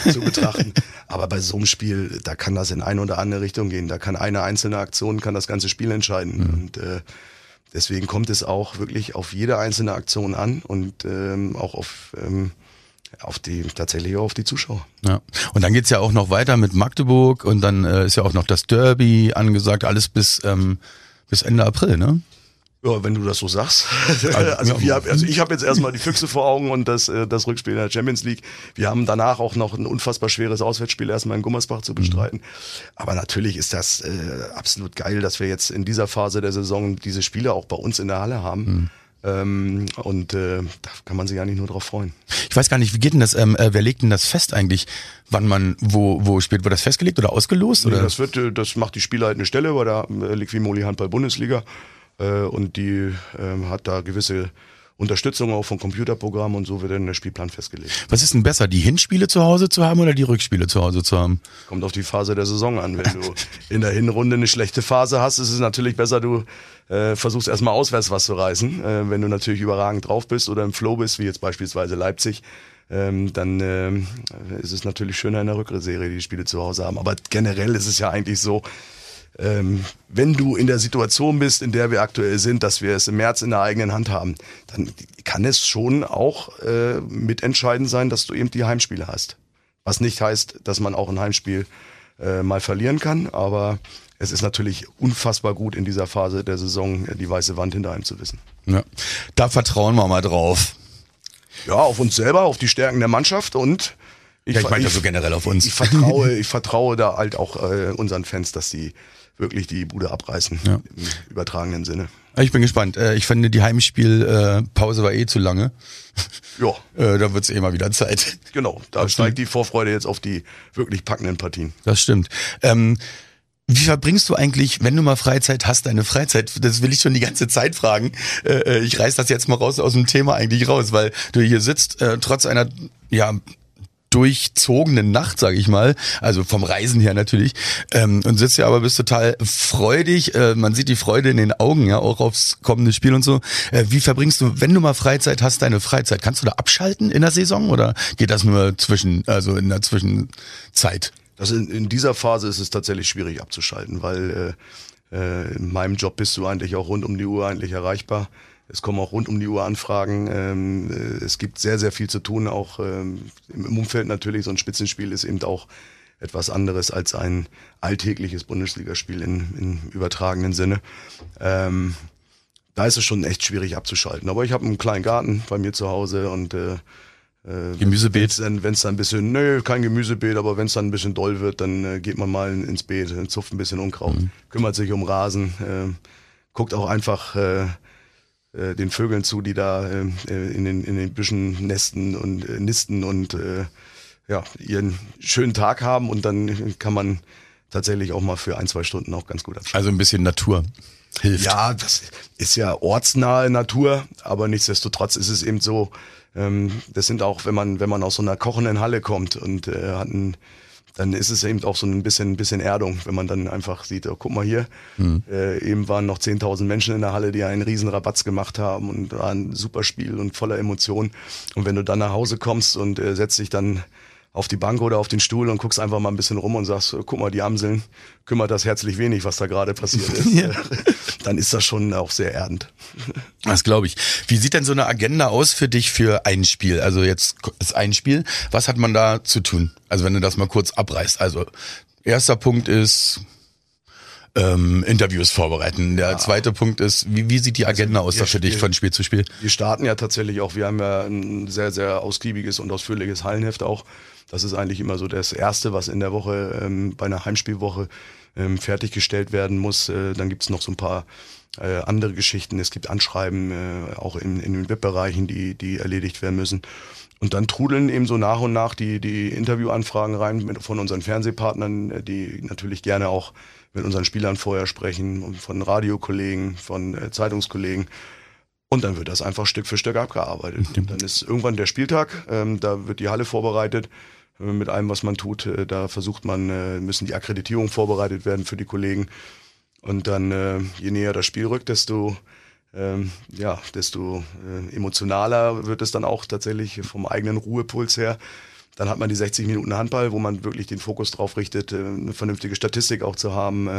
zu betrachten. Aber bei so einem Spiel, da kann das in eine oder andere Richtung gehen. Da kann eine einzelne Aktion kann das ganze Spiel entscheiden. Hm. Und äh, Deswegen kommt es auch wirklich auf jede einzelne Aktion an und ähm, auch auf ähm, auf die tatsächlich auch auf die Zuschauer. Ja. Und dann geht's ja auch noch weiter mit Magdeburg und dann äh, ist ja auch noch das Derby angesagt, alles bis ähm, bis Ende April, ne? Ja, wenn du das so sagst. also, wir, also ich habe jetzt erstmal die Füchse vor Augen und das, äh, das Rückspiel in der Champions League. Wir haben danach auch noch ein unfassbar schweres Auswärtsspiel erstmal in Gummersbach zu bestreiten. Aber natürlich ist das äh, absolut geil, dass wir jetzt in dieser Phase der Saison diese Spiele auch bei uns in der Halle haben. Mhm. Ähm, und äh, da kann man sich eigentlich nur drauf freuen. Ich weiß gar nicht, wie geht denn das, ähm, äh, wer legt denn das fest eigentlich, wann man wo, wo spielt? Wird das festgelegt oder ausgelost? Oder? Nee, das wird, äh, das macht die Spielleitende Stelle bei der Liquimoli Handball Bundesliga. Äh, und die äh, hat da gewisse Unterstützung auch von Computerprogrammen und so wird dann der Spielplan festgelegt. Was ist denn besser, die Hinspiele zu Hause zu haben oder die Rückspiele zu Hause zu haben? Kommt auf die Phase der Saison an. Wenn du in der Hinrunde eine schlechte Phase hast, ist es natürlich besser, du äh, versuchst erstmal auswärts was zu reißen. Äh, wenn du natürlich überragend drauf bist oder im Flow bist, wie jetzt beispielsweise Leipzig, ähm, dann äh, ist es natürlich schöner in der Rückserie die Spiele zu Hause haben. Aber generell ist es ja eigentlich so, ähm, wenn du in der Situation bist, in der wir aktuell sind, dass wir es im März in der eigenen Hand haben, dann kann es schon auch äh, mitentscheidend sein, dass du eben die Heimspiele hast. Was nicht heißt, dass man auch ein Heimspiel äh, mal verlieren kann, aber es ist natürlich unfassbar gut in dieser Phase der Saison die weiße Wand hinter einem zu wissen. Ja, da vertrauen wir mal drauf. Ja, auf uns selber, auf die Stärken der Mannschaft und ich, ja, ich meine ja so generell auf uns. Ich vertraue, ich vertraue da halt auch äh, unseren Fans, dass sie wirklich die Bude abreißen ja. im übertragenen Sinne. Ich bin gespannt. Äh, ich finde, die Heimspielpause war eh zu lange. Ja. Äh, da wird's eh mal wieder Zeit. Genau, da das steigt stimmt. die Vorfreude jetzt auf die wirklich packenden Partien. Das stimmt. Ähm, wie verbringst du eigentlich, wenn du mal Freizeit hast, deine Freizeit? Das will ich schon die ganze Zeit fragen. Äh, ich reiß das jetzt mal raus aus dem Thema eigentlich raus, weil du hier sitzt, trotz einer, ja, durchzogenen Nacht, sage ich mal, also vom Reisen her natürlich, ähm, und sitzt ja aber bist total freudig. Äh, man sieht die Freude in den Augen, ja, auch aufs kommende Spiel und so. Äh, wie verbringst du, wenn du mal Freizeit hast, deine Freizeit? Kannst du da abschalten in der Saison oder geht das nur zwischen, also in der Zwischenzeit? Das in, in dieser Phase ist es tatsächlich schwierig abzuschalten, weil äh, äh, in meinem Job bist du eigentlich auch rund um die Uhr eigentlich erreichbar. Es kommen auch rund um die Uhr Anfragen. Ähm, äh, es gibt sehr, sehr viel zu tun, auch ähm, im Umfeld natürlich. So ein Spitzenspiel ist eben auch etwas anderes als ein alltägliches Bundesligaspiel in, in übertragenen Sinne. Ähm, da ist es schon echt schwierig abzuschalten. Aber ich habe einen kleinen Garten bei mir zu Hause und äh, äh, Gemüsebeet? Wenn es dann, ein bisschen, nö, kein Gemüsebeet, aber wenn es dann ein bisschen doll wird, dann äh, geht man mal ins Beet, zupft ein bisschen Unkraut, mhm. kümmert sich um Rasen, äh, guckt auch einfach äh, äh, den Vögeln zu, die da äh, in, den, in den Büschen nesten und äh, nisten und äh, ja, ihren schönen Tag haben und dann kann man tatsächlich auch mal für ein, zwei Stunden auch ganz gut abschalten. Also ein bisschen Natur hilft. Ja, das ist ja ortsnahe Natur, aber nichtsdestotrotz ist es eben so, ähm, das sind auch, wenn man, wenn man aus so einer kochenden Halle kommt und äh, hat ein, dann ist es eben auch so ein bisschen, ein bisschen Erdung, wenn man dann einfach sieht, oh, guck mal hier, mhm. äh, eben waren noch 10.000 Menschen in der Halle, die einen riesen Rabatz gemacht haben und war ein super Spiel und voller Emotionen. Und wenn du dann nach Hause kommst und äh, setzt dich dann auf die Bank oder auf den Stuhl und guckst einfach mal ein bisschen rum und sagst, guck mal, die Amseln, kümmert das herzlich wenig, was da gerade passiert ist. ja. Dann ist das schon auch sehr erdend. Das glaube ich. Wie sieht denn so eine Agenda aus für dich für ein Spiel? Also jetzt ist ein Spiel. Was hat man da zu tun? Also wenn du das mal kurz abreißt. Also erster Punkt ist ähm, Interviews vorbereiten. Der ja. zweite Punkt ist, wie, wie sieht die also Agenda also aus da für dich von Spiel zu Spiel? Wir starten ja tatsächlich auch, wir haben ja ein sehr, sehr ausgiebiges und ausführliches Hallenheft auch. Das ist eigentlich immer so das Erste, was in der Woche ähm, bei einer Heimspielwoche ähm, fertiggestellt werden muss. Äh, dann gibt's noch so ein paar äh, andere Geschichten. Es gibt Anschreiben äh, auch in, in den Webbereichen, die, die erledigt werden müssen. Und dann trudeln eben so nach und nach die, die Interviewanfragen rein mit, von unseren Fernsehpartnern, äh, die natürlich gerne auch mit unseren Spielern vorher sprechen, von Radiokollegen, von äh, Zeitungskollegen. Und dann wird das einfach Stück für Stück abgearbeitet. Und dann ist irgendwann der Spieltag, ähm, da wird die Halle vorbereitet mit allem, was man tut. Äh, da versucht man, äh, müssen die Akkreditierungen vorbereitet werden für die Kollegen. Und dann, äh, je näher das Spiel rückt, desto ähm, ja, desto emotionaler wird es dann auch tatsächlich vom eigenen Ruhepuls her. Dann hat man die 60 Minuten Handball, wo man wirklich den Fokus drauf richtet, eine vernünftige Statistik auch zu haben,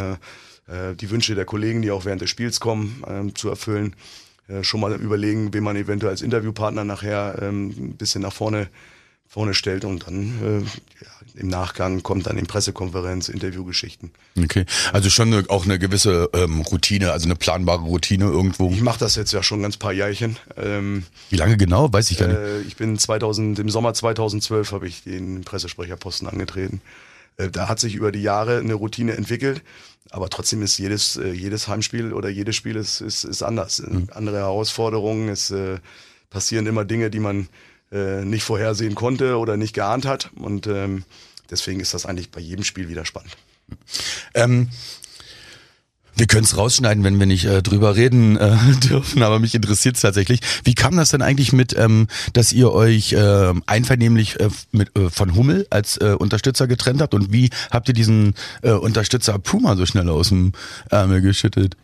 die Wünsche der Kollegen, die auch während des Spiels kommen, ähm, zu erfüllen. Schon mal überlegen, wen man eventuell als Interviewpartner nachher ähm, ein bisschen nach vorne vorne stellt und dann äh, ja, im Nachgang kommt dann in Pressekonferenz, Interviewgeschichten. Okay, also schon eine, auch eine gewisse ähm, Routine, also eine planbare Routine irgendwo. Ich mache das jetzt ja schon ganz paar Jährchen. Ähm, Wie lange genau? Weiß ich gar nicht. Äh, ich bin 2000 im Sommer 2012 habe ich den Pressesprecherposten angetreten. Äh, da hat sich über die Jahre eine Routine entwickelt, aber trotzdem ist jedes äh, jedes Heimspiel oder jedes Spiel ist ist, ist anders, mhm. andere Herausforderungen. Es äh, passieren immer Dinge, die man äh, nicht vorhersehen konnte oder nicht geahnt hat. Und ähm, deswegen ist das eigentlich bei jedem Spiel wieder spannend. Ähm, wir können es rausschneiden, wenn wir nicht äh, drüber reden äh, dürfen, aber mich interessiert es tatsächlich. Wie kam das denn eigentlich mit, ähm, dass ihr euch äh, einvernehmlich mit, äh, von Hummel als äh, Unterstützer getrennt habt und wie habt ihr diesen Unterstützer Puma so schnell aus dem Ärmel geschüttet?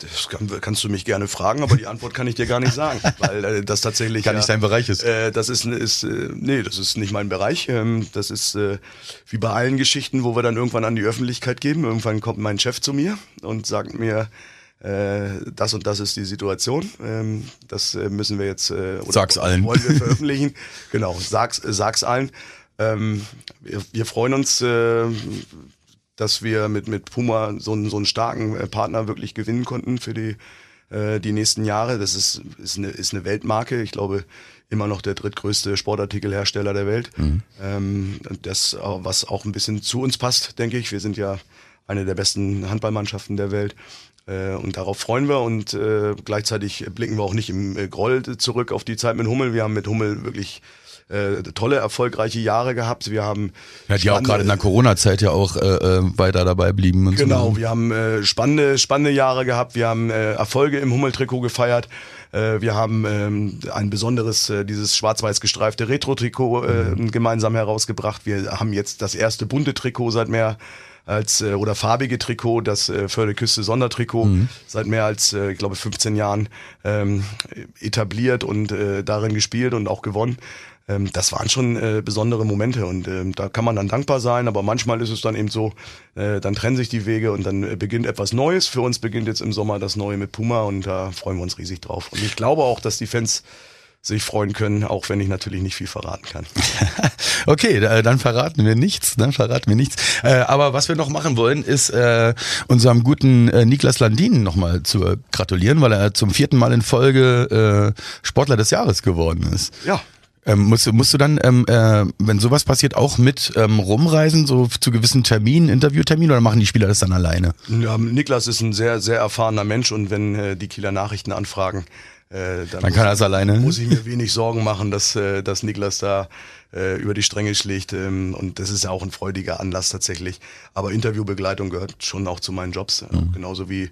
Das kann, kannst du mich gerne fragen, aber die Antwort kann ich dir gar nicht sagen, weil äh, das tatsächlich gar nicht dein Bereich ist. Äh, das ist, ist äh, nee, das ist nicht mein Bereich. Ähm, das ist äh, wie bei allen Geschichten, wo wir dann irgendwann an die Öffentlichkeit geben. Irgendwann kommt mein Chef zu mir und sagt mir, äh, das und das ist die Situation. Ähm, das äh, müssen wir jetzt äh, oder sag's allen. wollen wir veröffentlichen. genau, sag's, sag's allen. Ähm, wir, wir freuen uns. Äh, dass wir mit, mit Puma so einen, so einen starken äh, Partner wirklich gewinnen konnten für die, äh, die nächsten Jahre. Das ist, ist, eine, ist eine Weltmarke. Ich glaube, immer noch der drittgrößte Sportartikelhersteller der Welt. Mhm. Ähm, das, was auch ein bisschen zu uns passt, denke ich. Wir sind ja eine der besten Handballmannschaften der Welt. Äh, und darauf freuen wir und äh, gleichzeitig blicken wir auch nicht im äh, Groll zurück auf die Zeit mit Hummel. Wir haben mit Hummel wirklich äh, tolle, erfolgreiche Jahre gehabt. Wir haben ja, die auch gerade in der Corona-Zeit ja auch äh, äh, weiter dabei blieben. Und genau, so. wir haben äh, spannende, spannende Jahre gehabt. Wir haben äh, Erfolge im Hummeltrikot gefeiert. Äh, wir haben ähm, ein besonderes, äh, dieses schwarz-weiß gestreifte Retro-Trikot äh, mhm. gemeinsam herausgebracht. Wir haben jetzt das erste bunte Trikot seit mehr als äh, oder farbige Trikot, das äh, Förderküste Sondertrikot mhm. seit mehr als äh, ich glaube 15 Jahren ähm, etabliert und äh, darin gespielt und auch gewonnen. Ähm, das waren schon äh, besondere Momente und ähm, da kann man dann dankbar sein, aber manchmal ist es dann eben so, äh, dann trennen sich die Wege und dann äh, beginnt etwas Neues. Für uns beginnt jetzt im Sommer das Neue mit Puma und da freuen wir uns riesig drauf. Und ich glaube auch, dass die Fans sich freuen können, auch wenn ich natürlich nicht viel verraten kann. okay, dann verraten wir nichts, dann verraten wir nichts. Äh, aber was wir noch machen wollen, ist äh, unserem guten äh, Niklas Landin nochmal zu gratulieren, weil er zum vierten Mal in Folge Sportler des Jahres geworden ist. Ja. Ähm, musst, musst du dann, ähm, äh, wenn sowas passiert, auch mit ähm, rumreisen, so zu gewissen Terminen, Interviewterminen, oder machen die Spieler das dann alleine? Ja, Niklas ist ein sehr, sehr erfahrener Mensch und wenn äh, die Kieler Nachrichten anfragen, äh, dann, dann kann er es alleine. Muss ich mir wenig Sorgen machen, dass, äh, dass Niklas da äh, über die Stränge schlägt. Ähm, und das ist ja auch ein freudiger Anlass tatsächlich. Aber Interviewbegleitung gehört schon auch zu meinen Jobs. Mhm. Genauso wie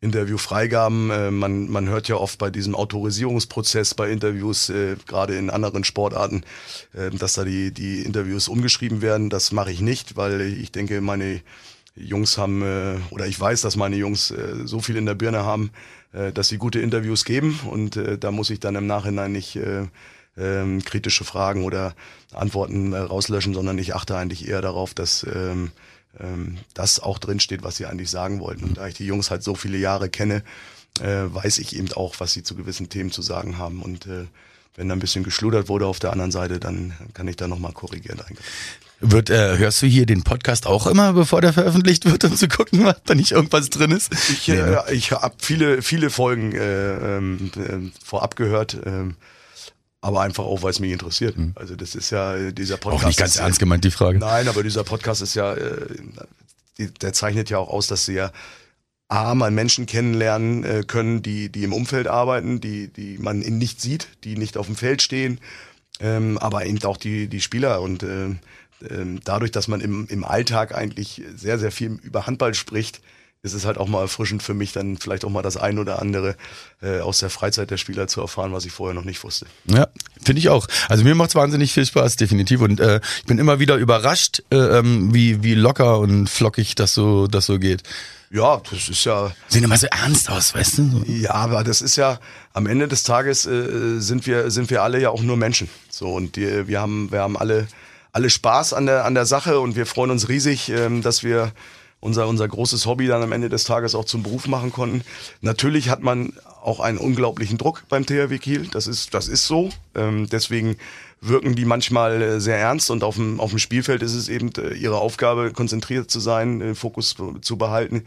Interviewfreigaben. Äh, man, man hört ja oft bei diesem Autorisierungsprozess bei Interviews, äh, gerade in anderen Sportarten, äh, dass da die, die Interviews umgeschrieben werden. Das mache ich nicht, weil ich denke, meine Jungs haben, äh, oder ich weiß, dass meine Jungs äh, so viel in der Birne haben, äh, dass sie gute Interviews geben und äh, da muss ich dann im Nachhinein nicht äh, ähm, kritische Fragen oder Antworten äh, rauslöschen, sondern ich achte eigentlich eher darauf, dass ähm, ähm, das auch drinsteht, was sie eigentlich sagen wollten. Und da ich die Jungs halt so viele Jahre kenne, äh, weiß ich eben auch, was sie zu gewissen Themen zu sagen haben. Und äh, wenn da ein bisschen geschludert wurde auf der anderen Seite, dann kann ich da nochmal korrigieren. Wird, äh, hörst du hier den Podcast auch immer, bevor der veröffentlicht wird, um zu gucken, ob da nicht irgendwas drin ist? Ich, äh, ja. ich habe viele, viele Folgen äh, ähm, äh, vorab gehört. Äh, aber einfach auch, weil es mich interessiert. Mhm. Also das ist ja dieser Podcast. Auch nicht ganz ernst gemeint, die Frage. Nein, aber dieser Podcast ist ja, äh, der zeichnet ja auch aus, dass sie ja A, mal Menschen kennenlernen äh, können, die, die im Umfeld arbeiten, die, die man nicht sieht, die nicht auf dem Feld stehen, ähm, aber eben auch die, die Spieler und äh, ähm, dadurch, dass man im, im Alltag eigentlich sehr, sehr viel über Handball spricht, ist es halt auch mal erfrischend für mich, dann vielleicht auch mal das ein oder andere äh, aus der Freizeit der Spieler zu erfahren, was ich vorher noch nicht wusste. Ja, finde ich auch. Also mir macht es wahnsinnig viel Spaß, definitiv. Und äh, ich bin immer wieder überrascht, äh, ähm, wie, wie locker und flockig das so, das so geht. Ja, das ist ja. Sehen immer so ernst aus, weißt du? Ja, aber das ist ja, am Ende des Tages äh, sind wir, sind wir alle ja auch nur Menschen. So, und die, wir haben, wir haben alle, alle Spaß an der, an der Sache und wir freuen uns riesig, ähm, dass wir unser, unser großes Hobby dann am Ende des Tages auch zum Beruf machen konnten. Natürlich hat man auch einen unglaublichen Druck beim THW Kiel. Das ist, das ist so. Ähm, deswegen wirken die manchmal äh, sehr ernst und auf dem, auf dem Spielfeld ist es eben äh, ihre Aufgabe, konzentriert zu sein, den Fokus zu behalten.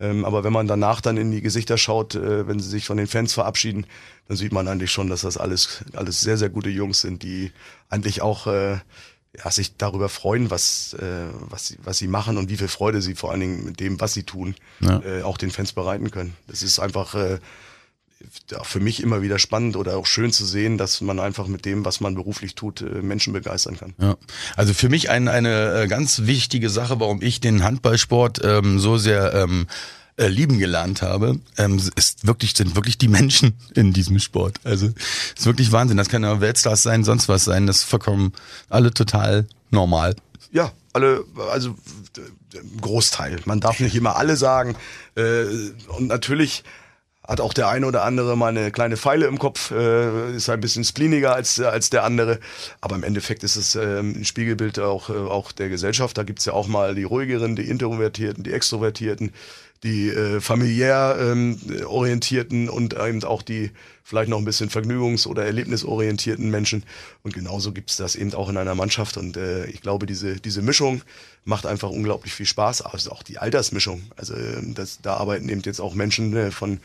Ähm, aber wenn man danach dann in die Gesichter schaut, äh, wenn sie sich von den Fans verabschieden, dann sieht man eigentlich schon, dass das alles, alles sehr, sehr gute Jungs sind, die eigentlich auch äh, ja, sich darüber freuen, was, äh, was, sie, was sie machen und wie viel Freude sie vor allen Dingen mit dem, was sie tun, ja. äh, auch den Fans bereiten können. Das ist einfach äh, für mich immer wieder spannend oder auch schön zu sehen, dass man einfach mit dem, was man beruflich tut, äh, Menschen begeistern kann. Ja. Also für mich ein, eine äh, ganz wichtige Sache, warum ich den Handballsport ähm, so sehr ähm, äh, lieben gelernt habe, ähm, ist wirklich, sind wirklich die Menschen in diesem Sport. Also ist wirklich Wahnsinn. Das kann ja Weltstars sein, sonst was sein. Das vollkommen alle total normal. Ja, alle, also Großteil. Man darf nicht immer alle sagen. Äh, und natürlich hat auch der eine oder andere mal eine kleine Pfeile im Kopf, äh, ist ein bisschen spleeniger als, als der andere. Aber im Endeffekt ist es ähm, ein Spiegelbild auch, äh, auch der Gesellschaft. Da gibt's ja auch mal die ruhigeren, die introvertierten, die extrovertierten die äh, familiär ähm, orientierten und eben auch die vielleicht noch ein bisschen vergnügungs- oder erlebnisorientierten Menschen. Und genauso gibt's das eben auch in einer Mannschaft. Und äh, ich glaube, diese, diese Mischung macht einfach unglaublich viel Spaß. Also auch die Altersmischung. Also ähm, das, da arbeiten eben jetzt auch Menschen äh, von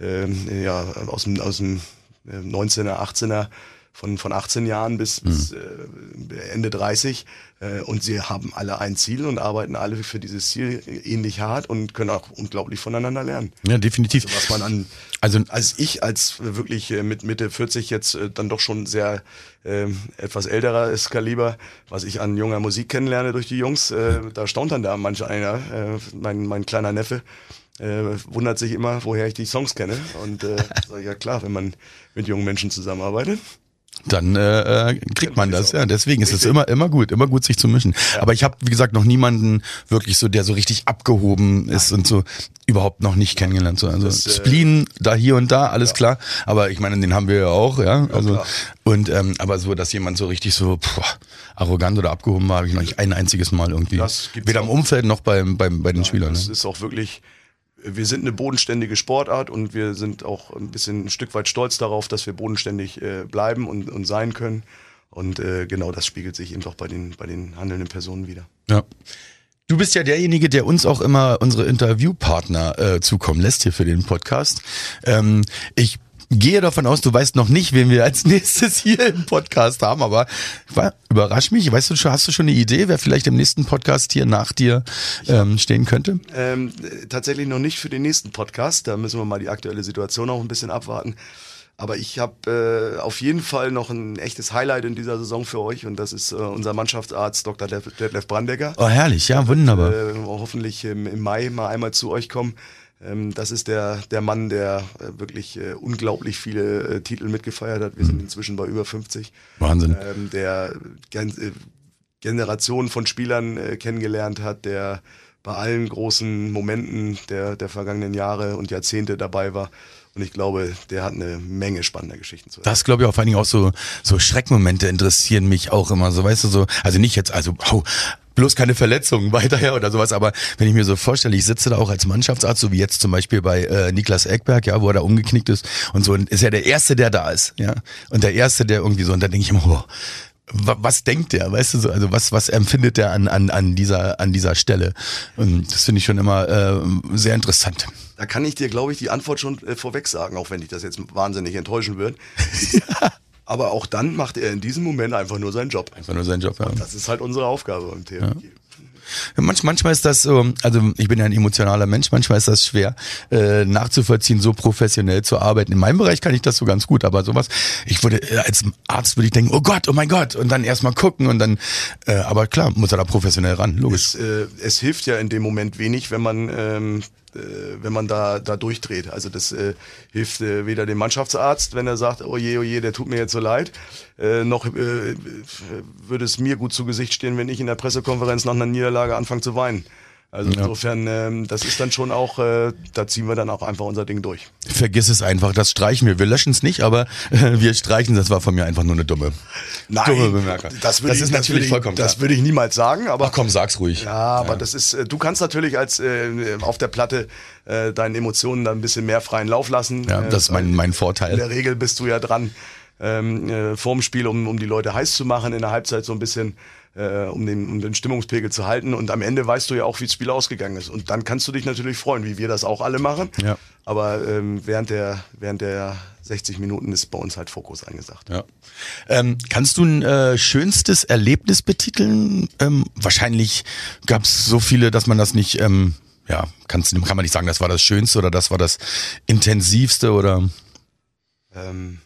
ähm, ja, aus dem, aus dem 19er, äh, 18er von, von 18 Jahren bis, mhm. bis äh, Ende 30. Äh, und sie haben alle ein Ziel und arbeiten alle für dieses Ziel ähnlich hart und können auch unglaublich voneinander lernen. Ja, definitiv. Also was man an, also als ich als wirklich äh, mit Mitte 40 jetzt äh, dann doch schon sehr äh, etwas älteres Kaliber, was ich an junger Musik kennenlerne durch die Jungs, äh, da staunt dann da manch einer, äh, mein, mein kleiner Neffe, äh, wundert sich immer, woher ich die Songs kenne. Und äh, ja klar, wenn man mit jungen Menschen zusammenarbeitet, dann äh, äh kriegt man das. Ja, deswegen ist es immer immer gut, immer gut sich zu mischen. Ja. Aber ich habe wie gesagt noch niemanden wirklich so, der so richtig abgehoben ist Nein. und so überhaupt noch nicht kennengelernt. So, also das, äh, Spleen da hier und da, alles ja. klar. Aber ich meine, den haben wir ja auch, ja. Also und ähm, aber so, dass jemand so richtig so puh, arrogant oder abgehoben war, habe ich noch nicht ein einziges Mal irgendwie. Weder im Umfeld noch beim, beim bei den Spielern. Das ne? ist auch wirklich wir sind eine bodenständige Sportart und wir sind auch ein bisschen ein Stück weit stolz darauf, dass wir bodenständig äh, bleiben und, und sein können. Und äh, genau das spiegelt sich eben doch bei den, bei den handelnden Personen wieder. Ja. Du bist ja derjenige, der uns auch immer unsere Interviewpartner äh, zukommen lässt hier für den Podcast. Ähm, ich gehe davon aus, du weißt noch nicht, wen wir als nächstes hier im Podcast haben, aber überrasch mich. Weißt du schon, hast du schon eine Idee, wer vielleicht im nächsten Podcast hier nach dir ähm, stehen könnte? Ähm, tatsächlich noch nicht für den nächsten Podcast. Da müssen wir mal die aktuelle Situation auch ein bisschen abwarten. Aber ich habe äh, auf jeden Fall noch ein echtes Highlight in dieser Saison für euch und das ist äh, unser Mannschaftsarzt Dr. Detlef Brandecker. Oh, herrlich, ja, wunderbar. Äh, hoffentlich im, im Mai mal einmal zu euch kommen. Ähm, das ist der, der Mann, der äh, wirklich äh, unglaublich viele äh, Titel mitgefeiert hat. Wir sind mhm. inzwischen bei über 50. Wahnsinn. Ähm, der Generationen von Spielern kennengelernt hat, der bei allen großen Momenten der, der vergangenen Jahre und Jahrzehnte dabei war. Und ich glaube, der hat eine Menge spannender Geschichten zu erzählen. Das glaube ich auch vor allen Dingen auch so, so Schreckmomente interessieren mich auch immer. So, weißt du, so, also nicht jetzt, also, oh, bloß keine Verletzungen weiterher oder sowas. Aber wenn ich mir so vorstelle, ich sitze da auch als Mannschaftsarzt, so wie jetzt zum Beispiel bei äh, Niklas Eckberg, ja, wo er da umgeknickt ist und so, und ist ja der Erste, der da ist, ja. Und der Erste, der irgendwie so, und da denke ich immer, oh, was denkt der, weißt du so, also was, was empfindet der an, an, an dieser, an dieser Stelle? Und das finde ich schon immer äh, sehr interessant. Da kann ich dir, glaube ich, die Antwort schon äh, vorweg sagen, auch wenn ich das jetzt wahnsinnig enttäuschen würde. Aber auch dann macht er in diesem Moment einfach nur seinen Job. Einfach nur seinen Job, ja. Und das ist halt unsere Aufgabe beim Thema. Ja. Manch, manchmal ist das so, also ich bin ja ein emotionaler Mensch, manchmal ist das schwer äh, nachzuvollziehen, so professionell zu arbeiten. In meinem Bereich kann ich das so ganz gut, aber sowas, ich würde äh, als Arzt würde ich denken, oh Gott, oh mein Gott, und dann erstmal gucken und dann, äh, aber klar, muss er da professionell ran, logisch. Es, äh, es hilft ja in dem Moment wenig, wenn man ähm, äh, wenn man da, da durchdreht. Also das äh, hilft äh, weder dem Mannschaftsarzt, wenn er sagt, oh je, oh je, der tut mir jetzt so leid, äh, noch äh, würde es mir gut zu Gesicht stehen, wenn ich in der Pressekonferenz nach einer Niederlage anfange zu weinen. Also ja. insofern, ähm, das ist dann schon auch, äh, da ziehen wir dann auch einfach unser Ding durch. Vergiss es einfach, das streichen wir. Wir löschen es nicht, aber äh, wir streichen, das war von mir einfach nur eine dumme, Nein, dumme Bemerkung. Das, das ich, ist natürlich vollkommen Das würde ich niemals sagen, aber. Ach komm, sag's ruhig. Ja, aber ja. das ist, äh, du kannst natürlich als äh, auf der Platte äh, deinen Emotionen dann ein bisschen mehr freien Lauf lassen. Ja, das ist mein, mein Vorteil. In der Regel bist du ja dran, ähm, äh, vorm Spiel, um, um die Leute heiß zu machen, in der Halbzeit so ein bisschen äh, um, den, um den Stimmungspegel zu halten. Und am Ende weißt du ja auch, wie das Spiel ausgegangen ist. Und dann kannst du dich natürlich freuen, wie wir das auch alle machen. Ja. Aber ähm, während, der, während der 60 Minuten ist bei uns halt Fokus angesagt. Ja. Ähm, kannst du ein äh, schönstes Erlebnis betiteln? Ähm, wahrscheinlich gab es so viele, dass man das nicht, ähm, ja, kannst, kann man nicht sagen, das war das Schönste oder das war das Intensivste oder? Ähm,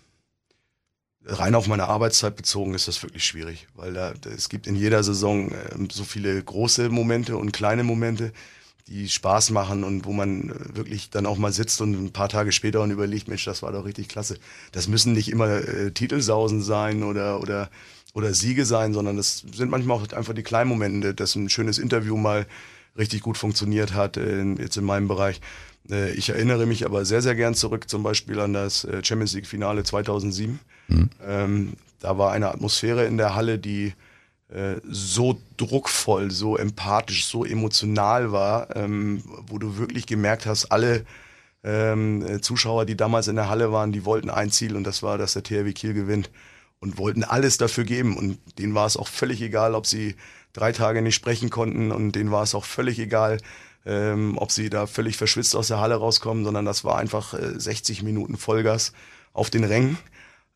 rein auf meine Arbeitszeit bezogen ist das wirklich schwierig, weil da, es gibt in jeder Saison äh, so viele große Momente und kleine Momente, die Spaß machen und wo man äh, wirklich dann auch mal sitzt und ein paar Tage später und überlegt, Mensch, das war doch richtig klasse. Das müssen nicht immer äh, Titelsausen sein oder oder oder Siege sein, sondern das sind manchmal auch einfach die kleinen Momente, dass ein schönes Interview mal richtig gut funktioniert hat, äh, jetzt in meinem Bereich. Äh, ich erinnere mich aber sehr, sehr gern zurück zum Beispiel an das äh, Champions League Finale 2007 Mhm. Ähm, da war eine Atmosphäre in der Halle, die äh, so druckvoll, so empathisch, so emotional war, ähm, wo du wirklich gemerkt hast, alle ähm, Zuschauer, die damals in der Halle waren, die wollten ein Ziel und das war, dass der THW Kiel gewinnt und wollten alles dafür geben und denen war es auch völlig egal, ob sie drei Tage nicht sprechen konnten und denen war es auch völlig egal, ähm, ob sie da völlig verschwitzt aus der Halle rauskommen, sondern das war einfach äh, 60 Minuten Vollgas auf den Rängen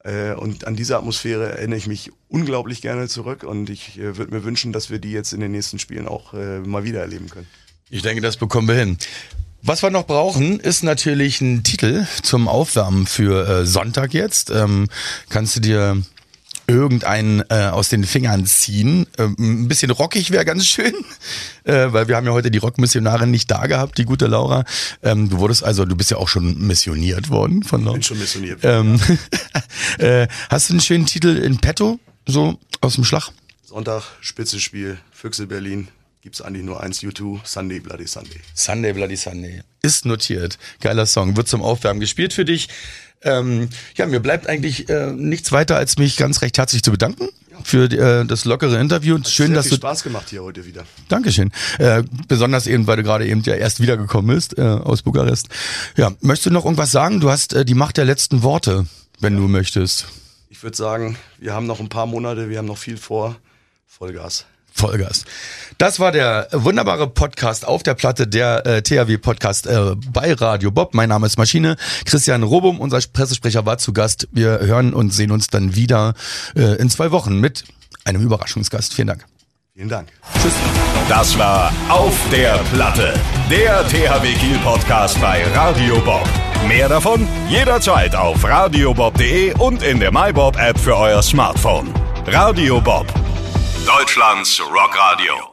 Äh, und an diese Atmosphäre erinnere ich mich unglaublich gerne zurück und ich äh, würde mir wünschen, dass wir die jetzt in den nächsten Spielen auch äh, mal wieder erleben können. Ich denke, das bekommen wir hin. Was wir noch brauchen, ist natürlich ein Titel zum Aufwärmen für Sonntag jetzt. Ähm, kannst du dir irgendeinen äh, aus den Fingern ziehen. Ähm, ein bisschen rockig wäre ganz schön, äh, weil wir haben ja heute die Rockmissionarin nicht da gehabt, die gute Laura. Ähm, du wurdest also, du bist ja auch schon missioniert worden von Laura. Bin schon missioniert. Ähm, äh, hast du einen schönen Titel in petto, so aus dem Schlag? Sonntag, Spitzenspiel, Füchse Berlin. Gibt's eigentlich nur eins, U2, Sunday Bloody Sunday. Sunday Bloody Sunday. Ist notiert. Geiler Song. Wird zum Aufwärmen gespielt für dich. Ähm, ja, mir bleibt eigentlich äh, nichts weiter, als mich ganz recht herzlich zu bedanken für äh, das lockere Interview. Hat Schön, dass viel du. Spaß gemacht hier heute wieder. Dankeschön. Äh, besonders eben, weil du gerade eben ja erst wiedergekommen bist äh, aus Bukarest. Ja, möchtest du noch irgendwas sagen? Du hast äh, die Macht der letzten Worte, wenn du möchtest. Ich würde sagen, wir haben noch ein paar Monate, wir haben noch viel vor. Vollgas. Vollgas. Das war der wunderbare Podcast auf der Platte, der äh, THW-Podcast äh, bei Radio Bob. Mein Name ist Maschine. Christian Robum, unser Pressesprecher, war zu Gast. Wir hören und sehen uns dann wieder äh, in zwei Wochen mit einem Überraschungsgast. Vielen Dank. Vielen Dank. Tschüss. Das war Auf der Platte, der THW Kiel Podcast bei Radio Bob. Mehr davon jederzeit auf radiobob.de und in der MyBob App für euer Smartphone. Radio Bob, Deutschlands Rockradio.